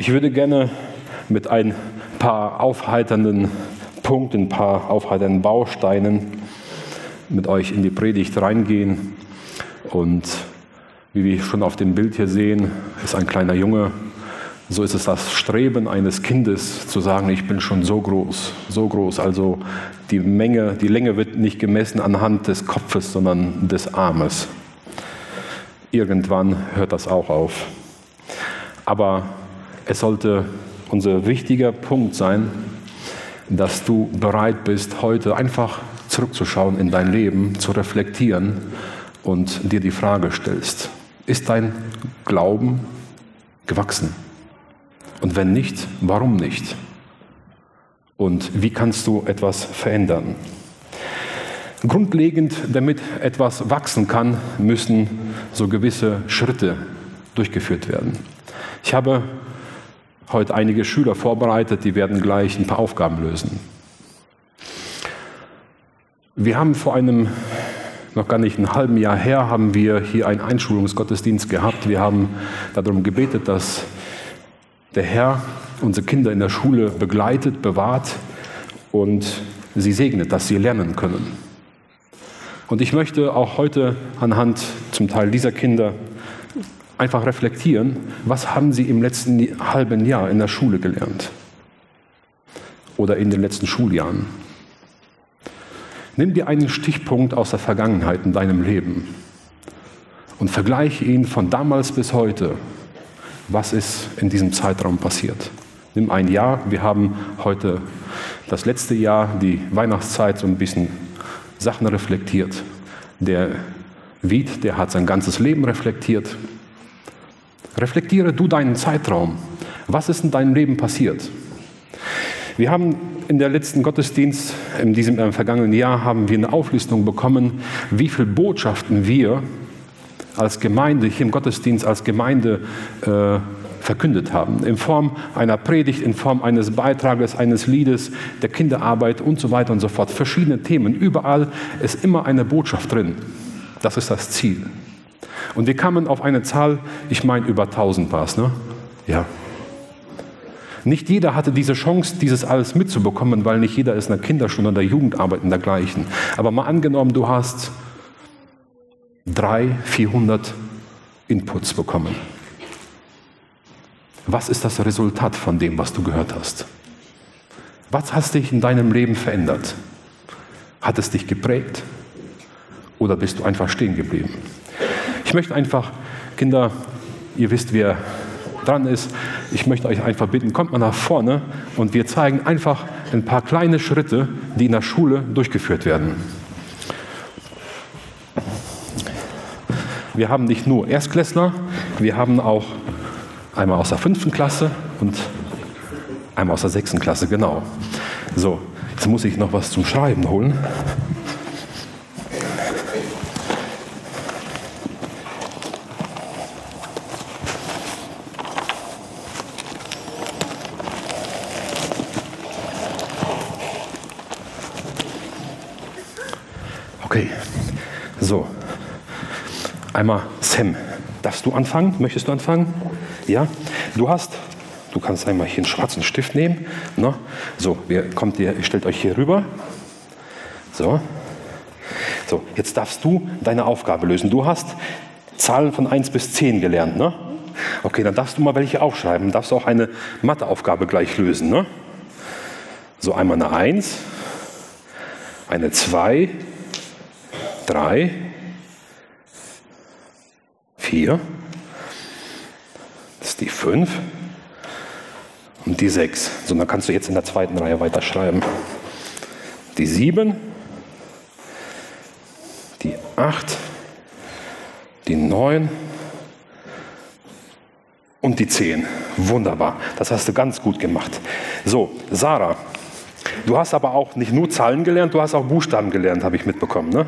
Ich würde gerne mit ein paar aufheiternden Punkten, ein paar aufheiternden Bausteinen mit euch in die Predigt reingehen. Und wie wir schon auf dem Bild hier sehen, ist ein kleiner Junge. So ist es das Streben eines Kindes zu sagen, ich bin schon so groß, so groß. Also die Menge, die Länge wird nicht gemessen anhand des Kopfes, sondern des Armes. Irgendwann hört das auch auf. Aber es sollte unser wichtiger Punkt sein, dass du bereit bist, heute einfach zurückzuschauen in dein Leben, zu reflektieren und dir die Frage stellst, ist dein Glauben gewachsen? Und wenn nicht, warum nicht? Und wie kannst du etwas verändern? Grundlegend, damit etwas wachsen kann, müssen so gewisse Schritte durchgeführt werden. Ich habe heute einige Schüler vorbereitet, die werden gleich ein paar Aufgaben lösen. Wir haben vor einem, noch gar nicht ein halben Jahr her, haben wir hier einen Einschulungsgottesdienst gehabt. Wir haben darum gebetet, dass der Herr unsere Kinder in der Schule begleitet, bewahrt und sie segnet, dass sie lernen können. Und ich möchte auch heute anhand zum Teil dieser Kinder einfach reflektieren, was haben Sie im letzten halben Jahr in der Schule gelernt oder in den letzten Schuljahren. Nimm dir einen Stichpunkt aus der Vergangenheit in deinem Leben und vergleiche ihn von damals bis heute. Was ist in diesem Zeitraum passiert? Nimm ein Jahr. Wir haben heute das letzte Jahr, die Weihnachtszeit, so ein bisschen Sachen reflektiert. Der Wied, der hat sein ganzes Leben reflektiert. Reflektiere du deinen Zeitraum. Was ist in deinem Leben passiert? Wir haben in der letzten Gottesdienst, in diesem äh, vergangenen Jahr, haben wir eine Auflistung bekommen, wie viele Botschaften wir als Gemeinde, hier im Gottesdienst als Gemeinde äh, verkündet haben. In Form einer Predigt, in Form eines Beitrages, eines Liedes, der Kinderarbeit und so weiter und so fort. Verschiedene Themen. Überall ist immer eine Botschaft drin. Das ist das Ziel. Und wir kamen auf eine Zahl, ich meine über 1000 war es, ne? Ja. Nicht jeder hatte diese Chance, dieses alles mitzubekommen, weil nicht jeder ist in der Kinderstunde, in der Jugendarbeit und dergleichen. Aber mal angenommen, du hast 300, 400 Inputs bekommen. Was ist das Resultat von dem, was du gehört hast? Was hat dich in deinem Leben verändert? Hat es dich geprägt? Oder bist du einfach stehen geblieben? Ich möchte einfach, Kinder, ihr wisst, wer dran ist, ich möchte euch einfach bitten, kommt mal nach vorne und wir zeigen einfach ein paar kleine Schritte, die in der Schule durchgeführt werden. Wir haben nicht nur Erstklässler, wir haben auch einmal aus der fünften Klasse und einmal aus der sechsten Klasse, genau. So, jetzt muss ich noch was zum Schreiben holen. Okay, so. Einmal Sam. Darfst du anfangen? Möchtest du anfangen? Ja? Du hast, du kannst einmal hier einen schwarzen Stift nehmen. Ne? So, ihr, kommt ihr, stellt euch hier rüber. So. So, jetzt darfst du deine Aufgabe lösen. Du hast Zahlen von 1 bis 10 gelernt, ne? Okay, dann darfst du mal welche aufschreiben. Darfst du auch eine Matheaufgabe gleich lösen, ne? So, einmal eine 1, eine 2, drei, vier, das ist die fünf und die sechs. So, dann kannst du jetzt in der zweiten Reihe weiterschreiben. Die sieben, die acht, die neun und die zehn. Wunderbar. Das hast du ganz gut gemacht. So, Sarah, du hast aber auch nicht nur Zahlen gelernt, du hast auch Buchstaben gelernt, habe ich mitbekommen. Ne?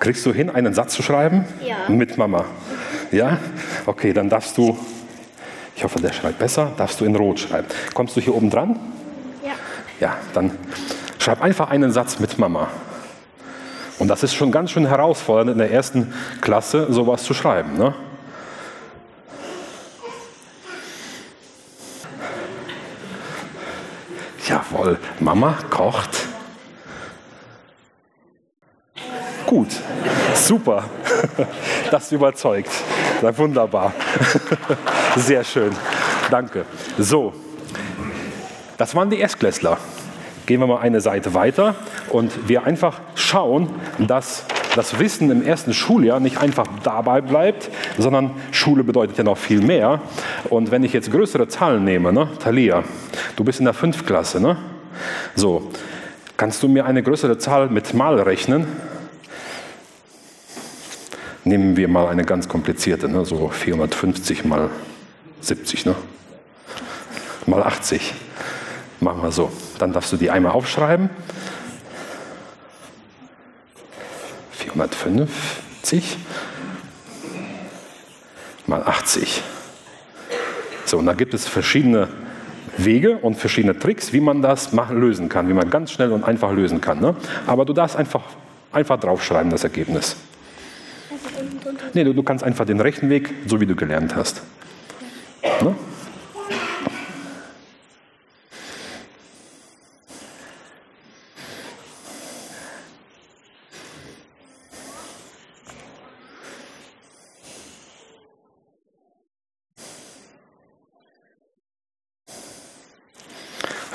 Kriegst du hin, einen Satz zu schreiben? Ja. Mit Mama. Ja? Okay, dann darfst du, ich hoffe, der schreibt besser, darfst du in Rot schreiben. Kommst du hier oben dran? Ja. Ja, dann schreib einfach einen Satz mit Mama. Und das ist schon ganz schön herausfordernd in der ersten Klasse, sowas zu schreiben. Ne? Jawohl, Mama kocht. Gut, super. Das überzeugt. Ja, wunderbar. Sehr schön. Danke. So, das waren die Erstklässler. Gehen wir mal eine Seite weiter und wir einfach schauen, dass das Wissen im ersten Schuljahr nicht einfach dabei bleibt, sondern Schule bedeutet ja noch viel mehr. Und wenn ich jetzt größere Zahlen nehme, ne, Thalia, du bist in der Fünftklasse, ne? So, kannst du mir eine größere Zahl mit Mal rechnen? Nehmen wir mal eine ganz komplizierte, ne, so 450 mal 70, ne? mal 80. Machen wir so. Dann darfst du die einmal aufschreiben. 450 mal 80. So, und da gibt es verschiedene Wege und verschiedene Tricks, wie man das machen, lösen kann, wie man ganz schnell und einfach lösen kann. Ne? Aber du darfst einfach, einfach draufschreiben, das Ergebnis. Nee, du, du kannst einfach den rechten Weg, so wie du gelernt hast. Ne?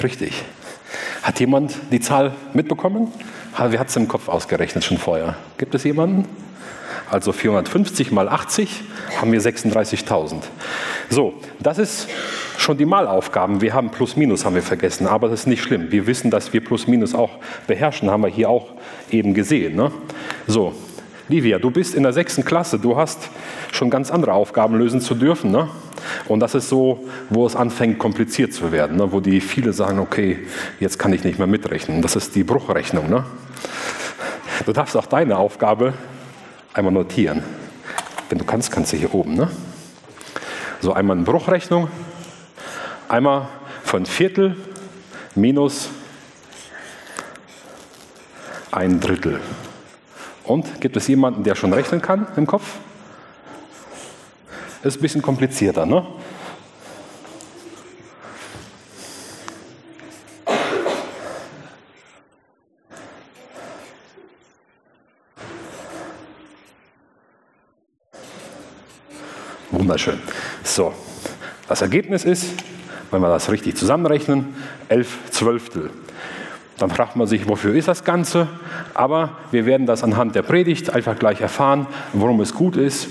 Richtig. Hat jemand die Zahl mitbekommen? Wer hat es im Kopf ausgerechnet schon vorher? Gibt es jemanden? Also 450 mal 80 haben wir 36.000. So, das ist schon die Malaufgaben. Wir haben Plus Minus haben wir vergessen, aber das ist nicht schlimm. Wir wissen, dass wir Plus Minus auch beherrschen, haben wir hier auch eben gesehen. Ne? So, Livia, du bist in der sechsten Klasse, du hast schon ganz andere Aufgaben lösen zu dürfen. Ne? Und das ist so, wo es anfängt, kompliziert zu werden, ne? wo die viele sagen, okay, jetzt kann ich nicht mehr mitrechnen. Das ist die Bruchrechnung. Ne? Du darfst auch deine Aufgabe einmal notieren. Wenn du kannst, kannst du hier oben. Ne? So einmal eine Bruchrechnung, einmal von Viertel minus ein Drittel. Und gibt es jemanden, der schon rechnen kann im Kopf? ist ein bisschen komplizierter. Ne? Wunderschön. So, das Ergebnis ist, wenn wir das richtig zusammenrechnen, 11 Zwölftel. Dann fragt man sich, wofür ist das Ganze? Aber wir werden das anhand der Predigt einfach gleich erfahren, warum es gut ist,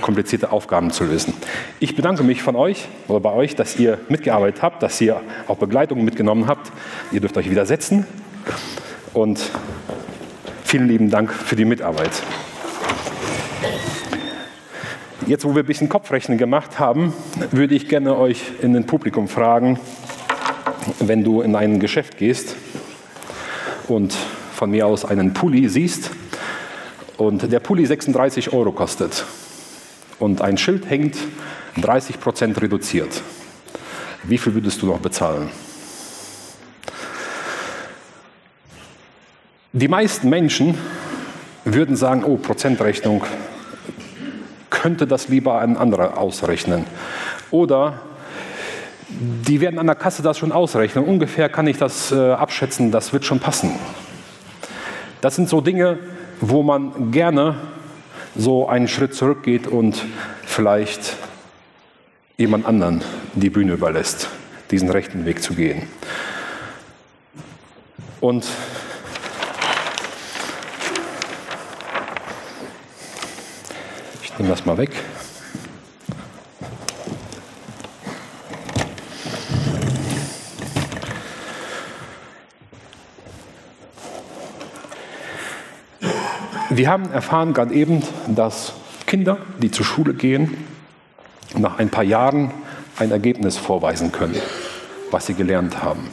komplizierte Aufgaben zu lösen. Ich bedanke mich von euch oder bei euch, dass ihr mitgearbeitet habt, dass ihr auch Begleitung mitgenommen habt. Ihr dürft euch wieder setzen und vielen lieben Dank für die Mitarbeit. Jetzt, wo wir ein bisschen Kopfrechnen gemacht haben, würde ich gerne euch in den Publikum fragen, wenn du in ein Geschäft gehst und von mir aus einen Pulli siehst und der Pulli 36 Euro kostet und ein Schild hängt, 30 Prozent reduziert. Wie viel würdest du noch bezahlen? Die meisten Menschen würden sagen, oh, Prozentrechnung, könnte das lieber ein anderer ausrechnen. Oder die werden an der Kasse das schon ausrechnen. Ungefähr kann ich das äh, abschätzen, das wird schon passen. Das sind so Dinge, wo man gerne so einen Schritt zurückgeht und vielleicht jemand anderen die Bühne überlässt, diesen rechten Weg zu gehen. Und nehme das mal weg. Wir haben erfahren gerade eben, dass Kinder, die zur Schule gehen, nach ein paar Jahren ein Ergebnis vorweisen können, was sie gelernt haben.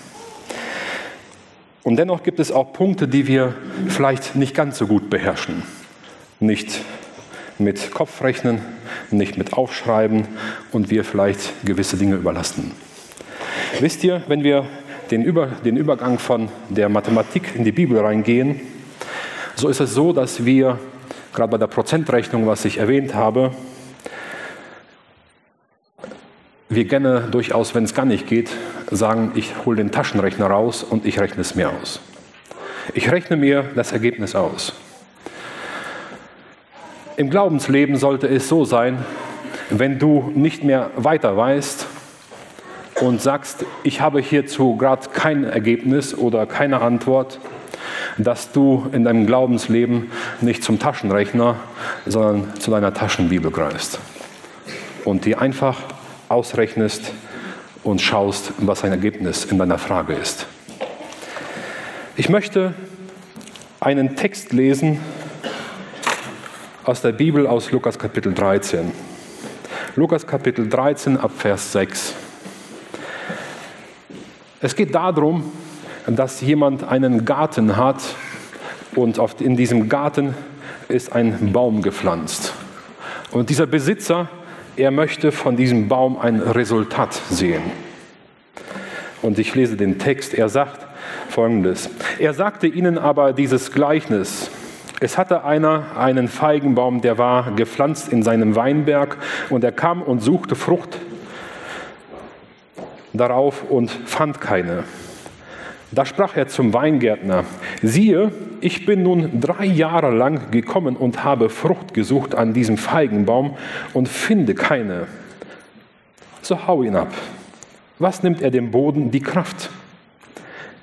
Und dennoch gibt es auch Punkte, die wir vielleicht nicht ganz so gut beherrschen. Nicht mit Kopfrechnen, nicht mit Aufschreiben und wir vielleicht gewisse Dinge überlasten. Wisst ihr, wenn wir den, Über, den Übergang von der Mathematik in die Bibel reingehen, so ist es so, dass wir gerade bei der Prozentrechnung, was ich erwähnt habe, wir gerne durchaus, wenn es gar nicht geht, sagen, ich hole den Taschenrechner raus und ich rechne es mir aus. Ich rechne mir das Ergebnis aus. Im Glaubensleben sollte es so sein, wenn du nicht mehr weiter weißt und sagst, ich habe hierzu gerade kein Ergebnis oder keine Antwort, dass du in deinem Glaubensleben nicht zum Taschenrechner, sondern zu deiner Taschenbibel greifst und die einfach ausrechnest und schaust, was ein Ergebnis in deiner Frage ist. Ich möchte einen Text lesen aus der Bibel aus Lukas Kapitel 13. Lukas Kapitel 13 ab Vers 6. Es geht darum, dass jemand einen Garten hat und in diesem Garten ist ein Baum gepflanzt. Und dieser Besitzer er möchte von diesem Baum ein Resultat sehen. Und ich lese den Text, er sagt folgendes. Er sagte ihnen aber dieses Gleichnis. Es hatte einer einen Feigenbaum, der war gepflanzt in seinem Weinberg und er kam und suchte Frucht darauf und fand keine. Da sprach er zum Weingärtner, siehe, ich bin nun drei Jahre lang gekommen und habe Frucht gesucht an diesem Feigenbaum und finde keine. So hau ihn ab. Was nimmt er dem Boden die Kraft?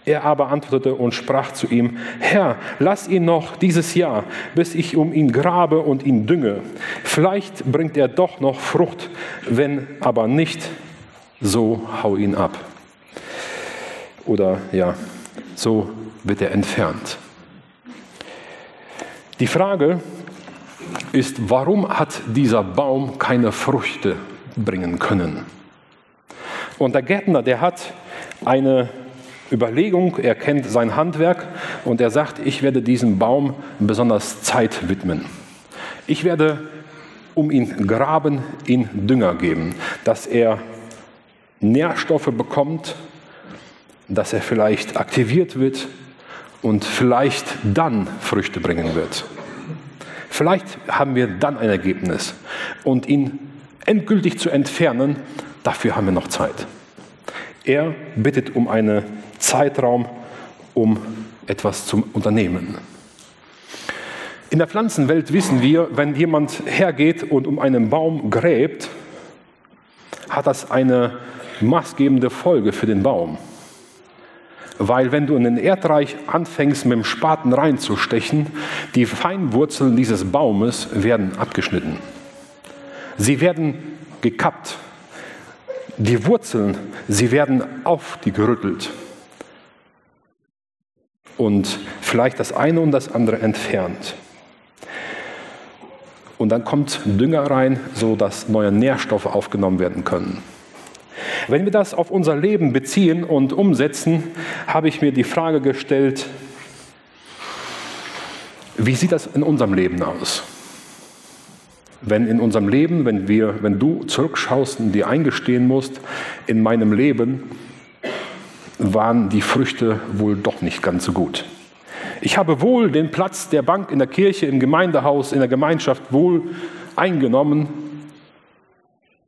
Er aber antwortete und sprach zu ihm, Herr, lass ihn noch dieses Jahr, bis ich um ihn grabe und ihn dünge. Vielleicht bringt er doch noch Frucht, wenn aber nicht, so hau ihn ab oder ja, so wird er entfernt. Die Frage ist, warum hat dieser Baum keine Früchte bringen können? Und der Gärtner, der hat eine Überlegung, er kennt sein Handwerk und er sagt, ich werde diesem Baum besonders Zeit widmen. Ich werde um ihn graben, ihn Dünger geben, dass er Nährstoffe bekommt dass er vielleicht aktiviert wird und vielleicht dann Früchte bringen wird. Vielleicht haben wir dann ein Ergebnis. Und ihn endgültig zu entfernen, dafür haben wir noch Zeit. Er bittet um einen Zeitraum, um etwas zu unternehmen. In der Pflanzenwelt wissen wir, wenn jemand hergeht und um einen Baum gräbt, hat das eine maßgebende Folge für den Baum. Weil wenn du in den Erdreich anfängst, mit dem Spaten reinzustechen, die Feinwurzeln dieses Baumes werden abgeschnitten. Sie werden gekappt. Die Wurzeln, sie werden auf die gerüttelt. Und vielleicht das eine und das andere entfernt. Und dann kommt Dünger rein, sodass neue Nährstoffe aufgenommen werden können. Wenn wir das auf unser Leben beziehen und umsetzen, habe ich mir die Frage gestellt, wie sieht das in unserem Leben aus? Wenn in unserem Leben, wenn, wir, wenn du zurückschaust und dir eingestehen musst, in meinem Leben waren die Früchte wohl doch nicht ganz so gut. Ich habe wohl den Platz der Bank in der Kirche, im Gemeindehaus, in der Gemeinschaft wohl eingenommen,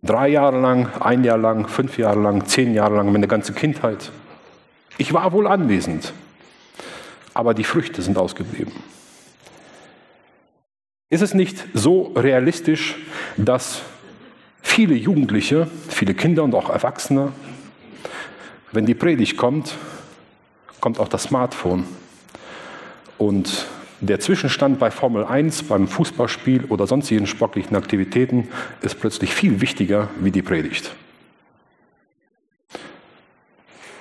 Drei Jahre lang, ein Jahr lang, fünf Jahre lang, zehn Jahre lang, meine ganze Kindheit. Ich war wohl anwesend, aber die Früchte sind ausgeblieben. Ist es nicht so realistisch, dass viele Jugendliche, viele Kinder und auch Erwachsene, wenn die Predigt kommt, kommt auch das Smartphone und der Zwischenstand bei Formel 1, beim Fußballspiel oder sonstigen sportlichen Aktivitäten ist plötzlich viel wichtiger wie die Predigt.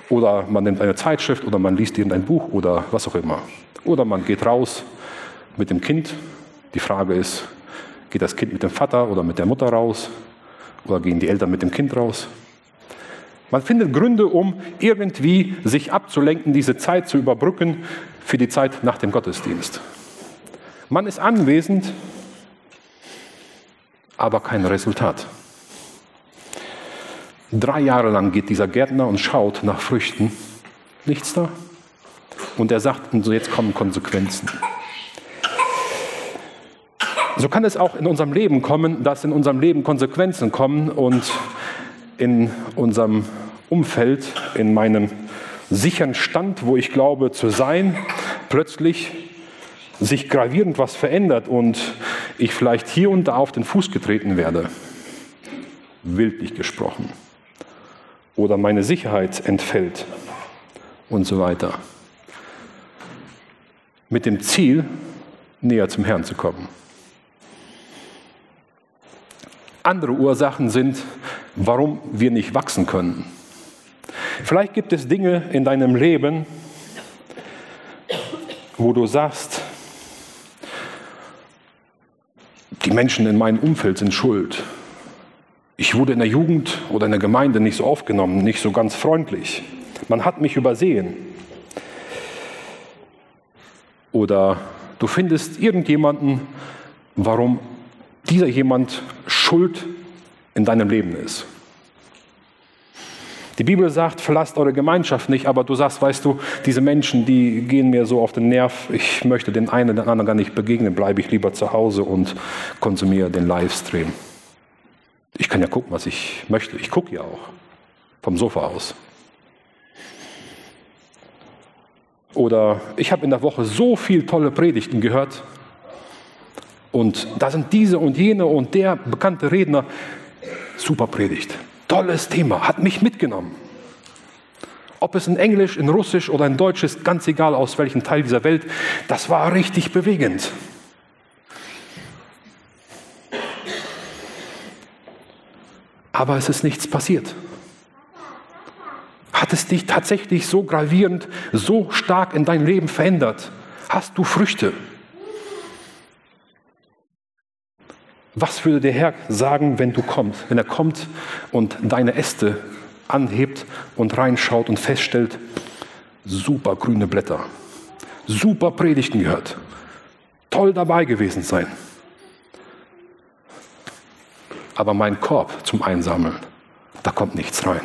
Oder man nimmt eine Zeitschrift oder man liest irgendein Buch oder was auch immer. Oder man geht raus mit dem Kind. Die Frage ist, geht das Kind mit dem Vater oder mit der Mutter raus? Oder gehen die Eltern mit dem Kind raus? Man findet Gründe, um irgendwie sich abzulenken, diese Zeit zu überbrücken für die Zeit nach dem Gottesdienst. Man ist anwesend, aber kein Resultat. Drei Jahre lang geht dieser Gärtner und schaut nach Früchten. Nichts da. Und er sagt, und so jetzt kommen Konsequenzen. So kann es auch in unserem Leben kommen, dass in unserem Leben Konsequenzen kommen und in unserem Umfeld, in meinem sicheren Stand, wo ich glaube zu sein, plötzlich sich gravierend was verändert und ich vielleicht hier und da auf den Fuß getreten werde, wildlich gesprochen, oder meine Sicherheit entfällt und so weiter. Mit dem Ziel, näher zum Herrn zu kommen. Andere Ursachen sind, warum wir nicht wachsen können. Vielleicht gibt es Dinge in deinem Leben, wo du sagst, die Menschen in meinem Umfeld sind schuld. Ich wurde in der Jugend oder in der Gemeinde nicht so aufgenommen, nicht so ganz freundlich. Man hat mich übersehen. Oder du findest irgendjemanden, warum dieser jemand schuld in deinem Leben ist. Die Bibel sagt, verlasst eure Gemeinschaft nicht, aber du sagst, weißt du, diese Menschen, die gehen mir so auf den Nerv, ich möchte den einen oder anderen gar nicht begegnen, bleibe ich lieber zu Hause und konsumiere den Livestream. Ich kann ja gucken, was ich möchte. Ich gucke ja auch vom Sofa aus. Oder ich habe in der Woche so viele tolle Predigten gehört und da sind diese und jene und der bekannte Redner. Super Predigt. Tolles Thema, hat mich mitgenommen. Ob es in Englisch, in Russisch oder in Deutsch ist, ganz egal aus welchem Teil dieser Welt, das war richtig bewegend. Aber es ist nichts passiert. Hat es dich tatsächlich so gravierend, so stark in dein Leben verändert? Hast du Früchte? Was würde der Herr sagen, wenn du kommst, wenn er kommt und deine Äste anhebt und reinschaut und feststellt, super grüne Blätter, super Predigten gehört, toll dabei gewesen sein. Aber mein Korb zum Einsammeln, da kommt nichts rein.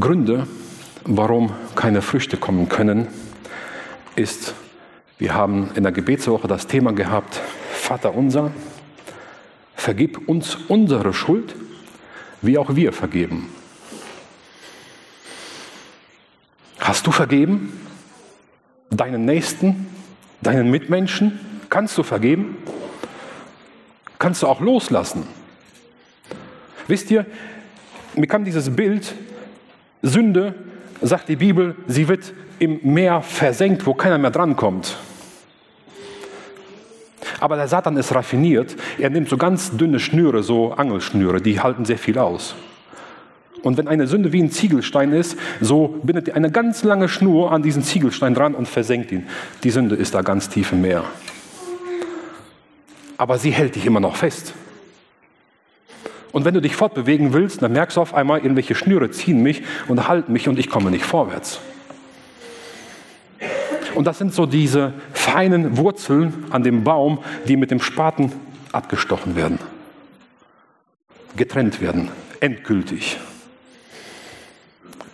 Gründe, warum keine Früchte kommen können, ist, wir haben in der Gebetswoche das Thema gehabt, Vater unser, vergib uns unsere Schuld, wie auch wir vergeben. Hast du vergeben? Deinen Nächsten, deinen Mitmenschen? Kannst du vergeben? Kannst du auch loslassen? Wisst ihr, mir kam dieses Bild, Sünde, sagt die Bibel, sie wird im Meer versenkt, wo keiner mehr drankommt. Aber der Satan ist raffiniert. Er nimmt so ganz dünne Schnüre, so Angelschnüre, die halten sehr viel aus. Und wenn eine Sünde wie ein Ziegelstein ist, so bindet er eine ganz lange Schnur an diesen Ziegelstein dran und versenkt ihn. Die Sünde ist da ganz tief im Meer. Aber sie hält dich immer noch fest. Und wenn du dich fortbewegen willst, dann merkst du auf einmal, irgendwelche Schnüre ziehen mich und halten mich und ich komme nicht vorwärts. Und das sind so diese feinen Wurzeln an dem Baum, die mit dem Spaten abgestochen werden, getrennt werden, endgültig.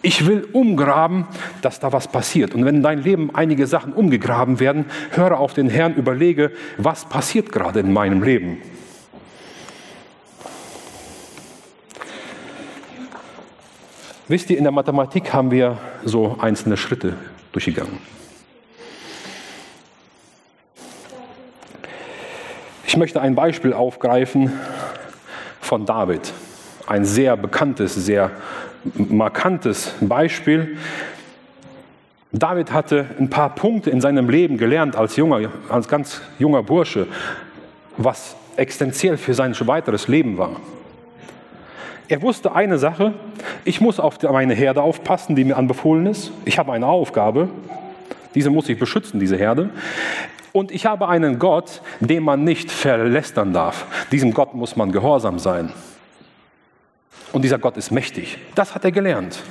Ich will umgraben, dass da was passiert. Und wenn in deinem Leben einige Sachen umgegraben werden, höre auf den Herrn, überlege, was passiert gerade in meinem Leben. Wisst ihr, in der Mathematik haben wir so einzelne Schritte durchgegangen. Ich möchte ein Beispiel aufgreifen von David. Ein sehr bekanntes, sehr markantes Beispiel. David hatte ein paar Punkte in seinem Leben gelernt als junger, als ganz junger Bursche, was existenziell für sein weiteres Leben war. Er wusste eine Sache, ich muss auf meine Herde aufpassen, die mir anbefohlen ist. Ich habe eine Aufgabe, diese muss ich beschützen, diese Herde. Und ich habe einen Gott, den man nicht verlästern darf. Diesem Gott muss man gehorsam sein. Und dieser Gott ist mächtig. Das hat er gelernt.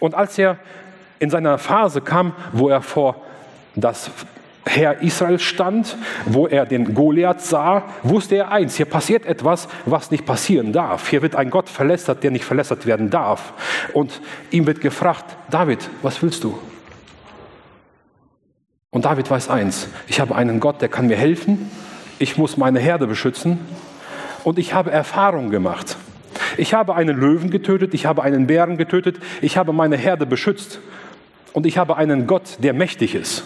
Und als er in seiner Phase kam, wo er vor das Herr Israel stand, wo er den Goliath sah, wusste er eins, hier passiert etwas, was nicht passieren darf. Hier wird ein Gott verlästert, der nicht verlästert werden darf. Und ihm wird gefragt, David, was willst du? Und David weiß eins, ich habe einen Gott, der kann mir helfen, ich muss meine Herde beschützen und ich habe Erfahrung gemacht. Ich habe einen Löwen getötet, ich habe einen Bären getötet, ich habe meine Herde beschützt und ich habe einen Gott, der mächtig ist.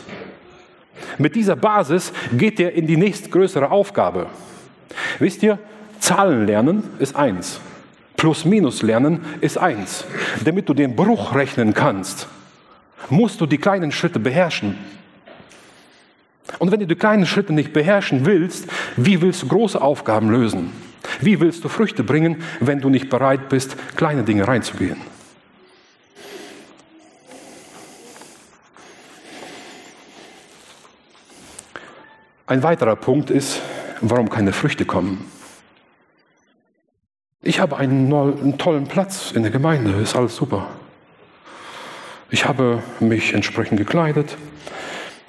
Mit dieser Basis geht er in die nächstgrößere Aufgabe. Wisst ihr, Zahlen lernen ist eins. Plus minus lernen ist eins. Damit du den Bruch rechnen kannst, musst du die kleinen Schritte beherrschen. Und wenn du die kleinen Schritte nicht beherrschen willst, wie willst du große Aufgaben lösen? Wie willst du Früchte bringen, wenn du nicht bereit bist, kleine Dinge reinzugehen? Ein weiterer Punkt ist, warum keine Früchte kommen. Ich habe einen, einen tollen Platz in der Gemeinde, ist alles super. Ich habe mich entsprechend gekleidet.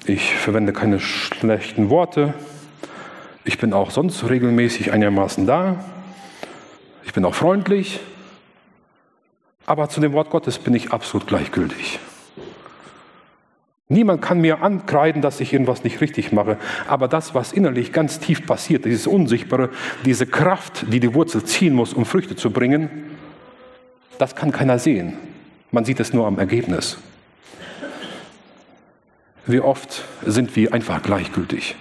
Ich verwende keine schlechten Worte. Ich bin auch sonst regelmäßig einigermaßen da. Ich bin auch freundlich. Aber zu dem Wort Gottes bin ich absolut gleichgültig. Niemand kann mir ankreiden, dass ich irgendwas nicht richtig mache. Aber das, was innerlich ganz tief passiert, dieses Unsichtbare, diese Kraft, die die Wurzel ziehen muss, um Früchte zu bringen, das kann keiner sehen. Man sieht es nur am Ergebnis. Wie oft sind wir einfach gleichgültig?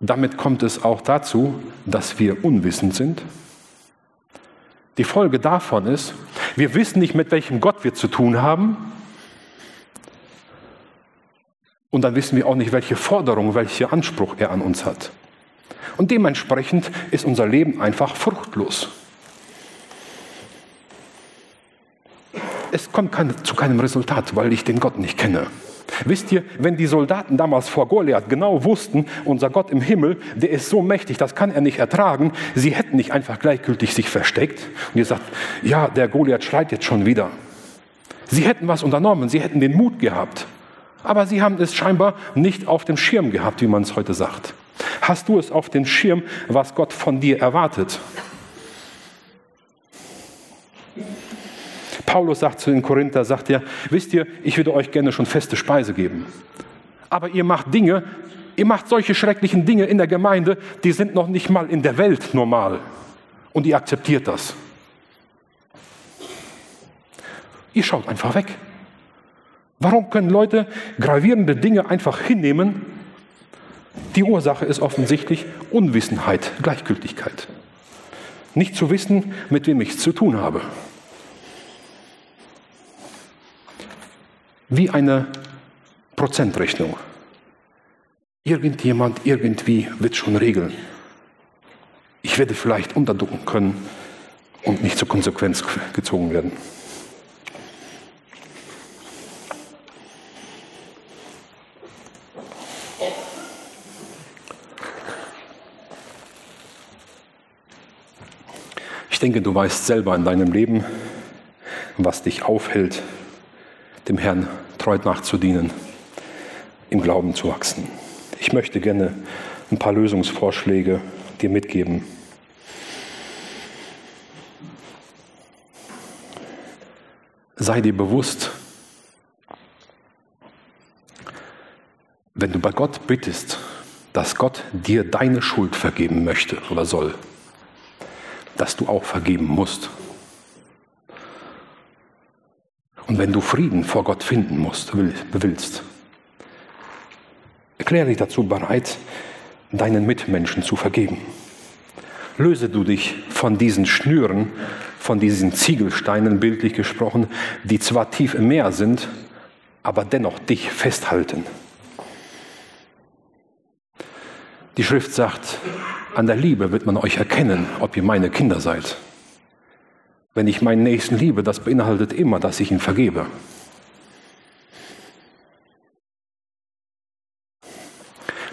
Damit kommt es auch dazu, dass wir unwissend sind. Die Folge davon ist, wir wissen nicht, mit welchem Gott wir zu tun haben. Und dann wissen wir auch nicht, welche Forderung, welchen Anspruch er an uns hat. Und dementsprechend ist unser Leben einfach fruchtlos. Es kommt zu keinem Resultat, weil ich den Gott nicht kenne. Wisst ihr, wenn die Soldaten damals vor Goliath genau wussten, unser Gott im Himmel, der ist so mächtig, das kann er nicht ertragen, sie hätten nicht einfach gleichgültig sich versteckt und gesagt, ja, der Goliath schreit jetzt schon wieder. Sie hätten was unternommen, sie hätten den Mut gehabt. Aber sie haben es scheinbar nicht auf dem Schirm gehabt, wie man es heute sagt. Hast du es auf dem Schirm, was Gott von dir erwartet? Paulus sagt zu den Korinther, sagt er, wisst ihr, ich würde euch gerne schon feste Speise geben. Aber ihr macht Dinge, ihr macht solche schrecklichen Dinge in der Gemeinde, die sind noch nicht mal in der Welt normal. Und ihr akzeptiert das. Ihr schaut einfach weg. Warum können Leute gravierende Dinge einfach hinnehmen? Die Ursache ist offensichtlich Unwissenheit, Gleichgültigkeit. Nicht zu wissen, mit wem ich es zu tun habe. Wie eine Prozentrechnung. Irgendjemand irgendwie wird schon regeln. Ich werde vielleicht unterducken können und nicht zur Konsequenz gezogen werden. Ich denke, du weißt selber in deinem Leben, was dich aufhält, dem Herrn treu nachzudienen, im Glauben zu wachsen. Ich möchte gerne ein paar Lösungsvorschläge dir mitgeben. Sei dir bewusst, wenn du bei Gott bittest, dass Gott dir deine Schuld vergeben möchte oder soll, dass du auch vergeben musst. Und wenn du Frieden vor Gott finden musst, willst, erkläre dich dazu bereit, deinen Mitmenschen zu vergeben. Löse du dich von diesen Schnüren, von diesen Ziegelsteinen, bildlich gesprochen, die zwar tief im Meer sind, aber dennoch dich festhalten. Die Schrift sagt, an der Liebe wird man euch erkennen, ob ihr meine Kinder seid. Wenn ich meinen Nächsten liebe, das beinhaltet immer, dass ich ihn vergebe.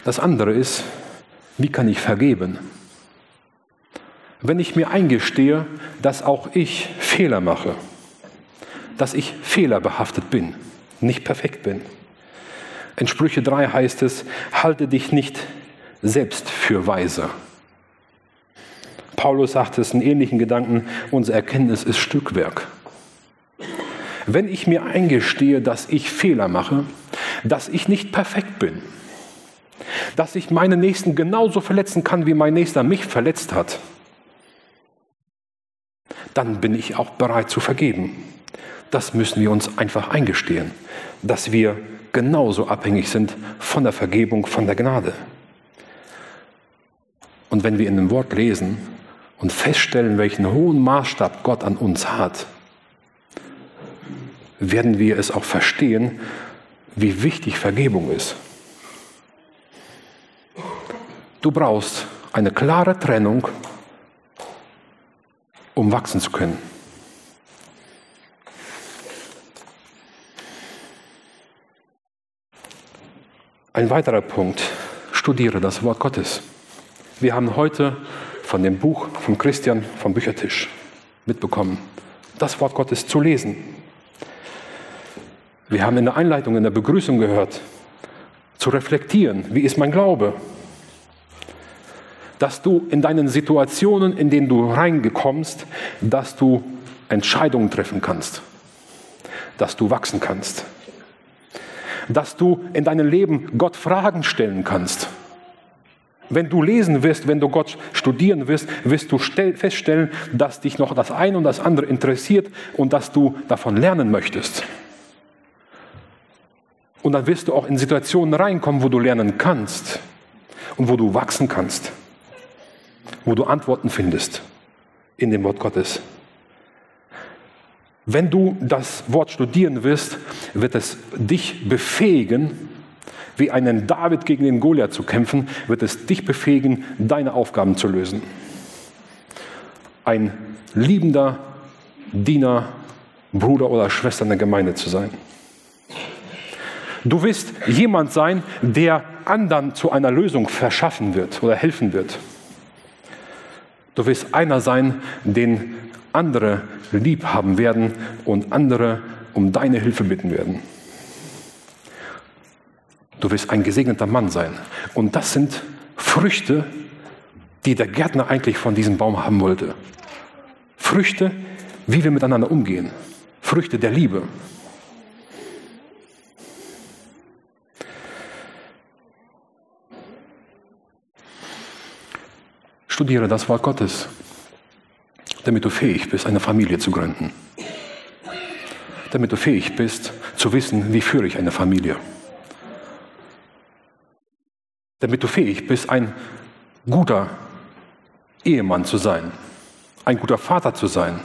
Das andere ist, wie kann ich vergeben? Wenn ich mir eingestehe, dass auch ich Fehler mache, dass ich fehlerbehaftet bin, nicht perfekt bin. In Sprüche 3 heißt es, halte dich nicht selbst für weise. Paulus sagt es in ähnlichen Gedanken, unsere Erkenntnis ist Stückwerk. Wenn ich mir eingestehe, dass ich Fehler mache, dass ich nicht perfekt bin, dass ich meine Nächsten genauso verletzen kann, wie mein Nächster mich verletzt hat, dann bin ich auch bereit zu vergeben. Das müssen wir uns einfach eingestehen, dass wir genauso abhängig sind von der Vergebung, von der Gnade. Und wenn wir in dem Wort lesen und feststellen, welchen hohen Maßstab Gott an uns hat, werden wir es auch verstehen, wie wichtig Vergebung ist. Du brauchst eine klare Trennung, um wachsen zu können. Ein weiterer Punkt, studiere das Wort Gottes. Wir haben heute von dem Buch von Christian vom Büchertisch mitbekommen, das Wort Gottes zu lesen. Wir haben in der Einleitung, in der Begrüßung gehört, zu reflektieren, wie ist mein Glaube? Dass du in deinen Situationen, in denen du reingekommst, dass du Entscheidungen treffen kannst, dass du wachsen kannst, dass du in deinem Leben Gott Fragen stellen kannst. Wenn du lesen wirst, wenn du Gott studieren wirst, wirst du feststellen, dass dich noch das eine und das andere interessiert und dass du davon lernen möchtest. Und dann wirst du auch in Situationen reinkommen, wo du lernen kannst und wo du wachsen kannst, wo du Antworten findest in dem Wort Gottes. Wenn du das Wort studieren wirst, wird es dich befähigen, wie einen David gegen den Goliath zu kämpfen, wird es dich befähigen, deine Aufgaben zu lösen. Ein liebender Diener, Bruder oder Schwester in der Gemeinde zu sein. Du wirst jemand sein, der anderen zu einer Lösung verschaffen wird oder helfen wird. Du wirst einer sein, den andere lieb haben werden und andere um deine Hilfe bitten werden. Du wirst ein gesegneter Mann sein. Und das sind Früchte, die der Gärtner eigentlich von diesem Baum haben wollte. Früchte, wie wir miteinander umgehen. Früchte der Liebe. Studiere das Wort Gottes, damit du fähig bist, eine Familie zu gründen. Damit du fähig bist, zu wissen, wie führe ich eine Familie. Damit du fähig bist, ein guter Ehemann zu sein, ein guter Vater zu sein.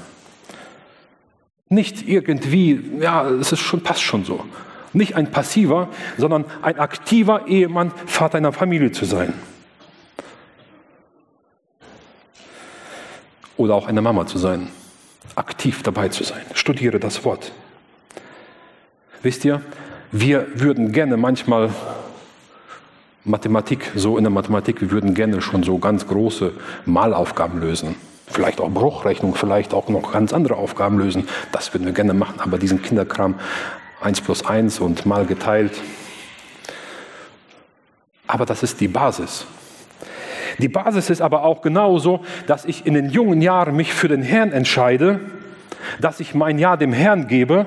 Nicht irgendwie, ja, es ist schon, passt schon so. Nicht ein passiver, sondern ein aktiver Ehemann, Vater einer Familie zu sein. oder auch eine Mama zu sein, aktiv dabei zu sein. Studiere das Wort. Wisst ihr, wir würden gerne manchmal Mathematik, so in der Mathematik, wir würden gerne schon so ganz große Malaufgaben lösen. Vielleicht auch Bruchrechnung, vielleicht auch noch ganz andere Aufgaben lösen. Das würden wir gerne machen, aber diesen Kinderkram 1 plus 1 und mal geteilt. Aber das ist die Basis. Die Basis ist aber auch genauso, dass ich in den jungen Jahren mich für den Herrn entscheide, dass ich mein Ja dem Herrn gebe,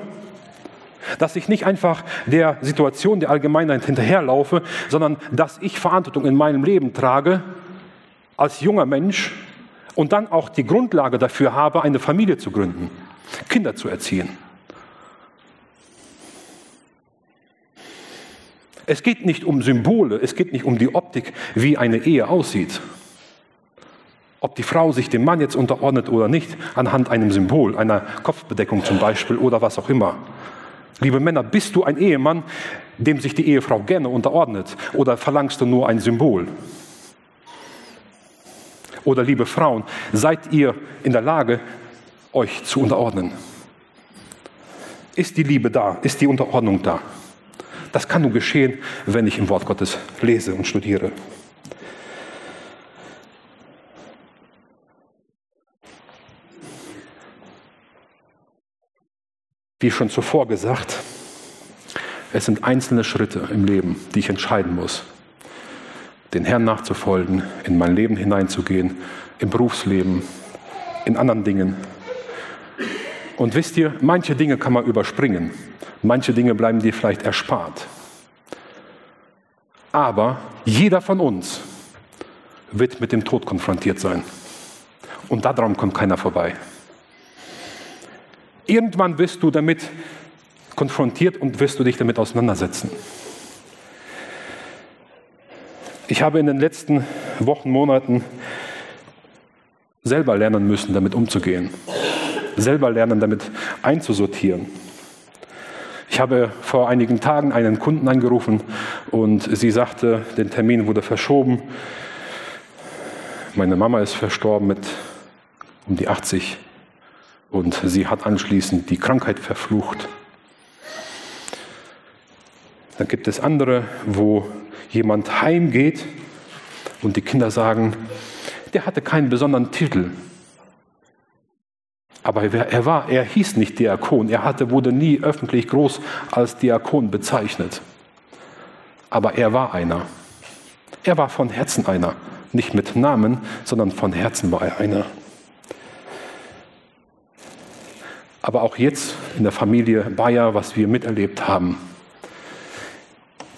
dass ich nicht einfach der Situation der Allgemeinheit hinterherlaufe, sondern dass ich Verantwortung in meinem Leben trage als junger Mensch und dann auch die Grundlage dafür habe, eine Familie zu gründen, Kinder zu erziehen. Es geht nicht um Symbole, es geht nicht um die Optik, wie eine Ehe aussieht. Ob die Frau sich dem Mann jetzt unterordnet oder nicht, anhand einem Symbol, einer Kopfbedeckung zum Beispiel oder was auch immer. Liebe Männer, bist du ein Ehemann, dem sich die Ehefrau gerne unterordnet oder verlangst du nur ein Symbol? Oder liebe Frauen, seid ihr in der Lage, euch zu unterordnen? Ist die Liebe da? Ist die Unterordnung da? Das kann nur geschehen, wenn ich im Wort Gottes lese und studiere. Wie schon zuvor gesagt, es sind einzelne Schritte im Leben, die ich entscheiden muss. Den Herrn nachzufolgen, in mein Leben hineinzugehen, im Berufsleben, in anderen Dingen. Und wisst ihr, manche Dinge kann man überspringen. Manche Dinge bleiben dir vielleicht erspart. Aber jeder von uns wird mit dem Tod konfrontiert sein. Und daran kommt keiner vorbei. Irgendwann wirst du damit konfrontiert und wirst du dich damit auseinandersetzen. Ich habe in den letzten Wochen, Monaten selber lernen müssen, damit umzugehen, selber lernen, damit einzusortieren. Ich habe vor einigen Tagen einen Kunden angerufen und sie sagte, der Termin wurde verschoben. Meine Mama ist verstorben mit um die 80 und sie hat anschließend die Krankheit verflucht. Dann gibt es andere, wo jemand heimgeht und die Kinder sagen, der hatte keinen besonderen Titel. Aber er war, er hieß nicht Diakon, er hatte, wurde nie öffentlich groß als Diakon bezeichnet. Aber er war einer. Er war von Herzen einer. Nicht mit Namen, sondern von Herzen war er einer. Aber auch jetzt in der Familie Bayer, was wir miterlebt haben,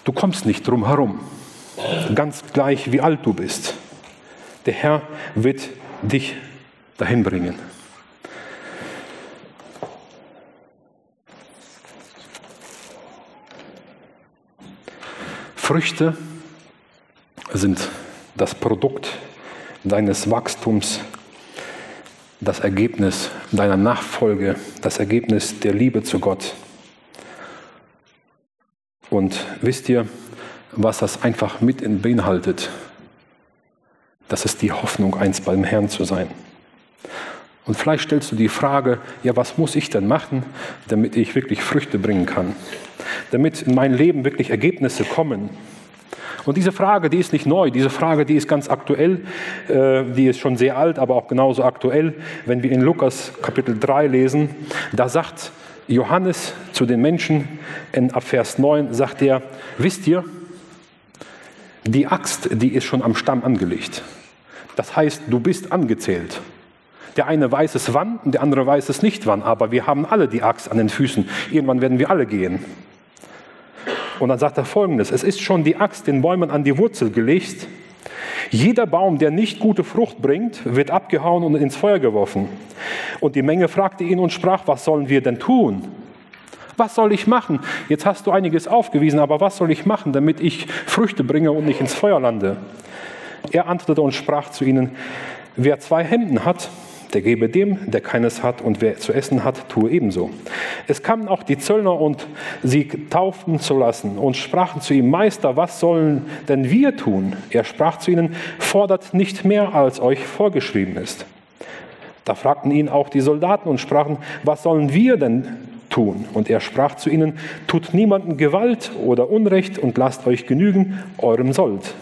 du kommst nicht drum herum. Ganz gleich, wie alt du bist. Der Herr wird dich dahin bringen. Früchte sind das Produkt deines Wachstums, das Ergebnis deiner Nachfolge, das Ergebnis der Liebe zu Gott. Und wisst ihr, was das einfach mit beinhaltet? Das ist die Hoffnung, eins beim Herrn zu sein. Und vielleicht stellst du die Frage, ja, was muss ich denn machen, damit ich wirklich Früchte bringen kann? Damit in mein Leben wirklich Ergebnisse kommen? Und diese Frage, die ist nicht neu, diese Frage, die ist ganz aktuell, äh, die ist schon sehr alt, aber auch genauso aktuell. Wenn wir in Lukas Kapitel 3 lesen, da sagt Johannes zu den Menschen, in, Vers 9 sagt er, wisst ihr, die Axt, die ist schon am Stamm angelegt. Das heißt, du bist angezählt. Der eine weiß es wann und der andere weiß es nicht wann, aber wir haben alle die Axt an den Füßen. Irgendwann werden wir alle gehen. Und dann sagt er folgendes, es ist schon die Axt den Bäumen an die Wurzel gelegt. Jeder Baum, der nicht gute Frucht bringt, wird abgehauen und ins Feuer geworfen. Und die Menge fragte ihn und sprach, was sollen wir denn tun? Was soll ich machen? Jetzt hast du einiges aufgewiesen, aber was soll ich machen, damit ich Früchte bringe und nicht ins Feuer lande? Er antwortete und sprach zu ihnen, wer zwei Hemden hat, der gebe dem, der keines hat, und wer zu essen hat, tue ebenso. Es kamen auch die Zöllner und sie tauften zu lassen und sprachen zu ihm, Meister, was sollen denn wir tun? Er sprach zu ihnen, fordert nicht mehr, als euch vorgeschrieben ist. Da fragten ihn auch die Soldaten und sprachen, was sollen wir denn tun? Und er sprach zu ihnen, tut niemanden Gewalt oder Unrecht und lasst euch genügen eurem Sold.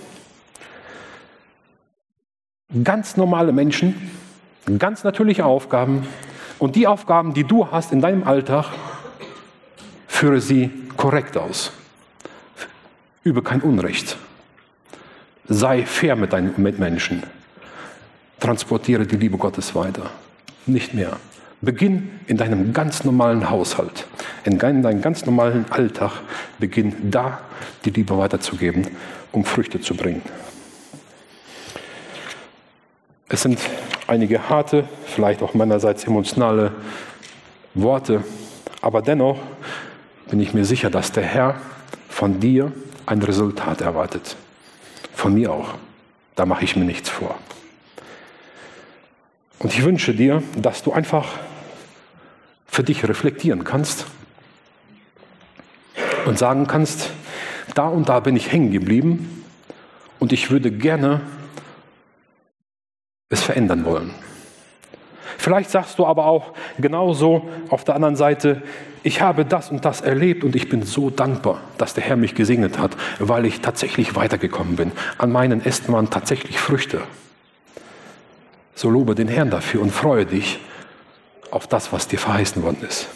Ganz normale Menschen, Ganz natürliche Aufgaben. Und die Aufgaben, die du hast in deinem Alltag, führe sie korrekt aus. Übe kein Unrecht. Sei fair mit deinen Mitmenschen. Transportiere die Liebe Gottes weiter. Nicht mehr. Beginn in deinem ganz normalen Haushalt, in deinem ganz normalen Alltag. Beginn da, die Liebe weiterzugeben, um Früchte zu bringen. Es sind einige harte, vielleicht auch meinerseits emotionale Worte, aber dennoch bin ich mir sicher, dass der Herr von dir ein Resultat erwartet. Von mir auch. Da mache ich mir nichts vor. Und ich wünsche dir, dass du einfach für dich reflektieren kannst und sagen kannst, da und da bin ich hängen geblieben und ich würde gerne es verändern wollen. Vielleicht sagst du aber auch genauso auf der anderen Seite, ich habe das und das erlebt und ich bin so dankbar, dass der Herr mich gesegnet hat, weil ich tatsächlich weitergekommen bin. An meinen Ästen waren tatsächlich Früchte. So lobe den Herrn dafür und freue dich auf das, was dir verheißen worden ist.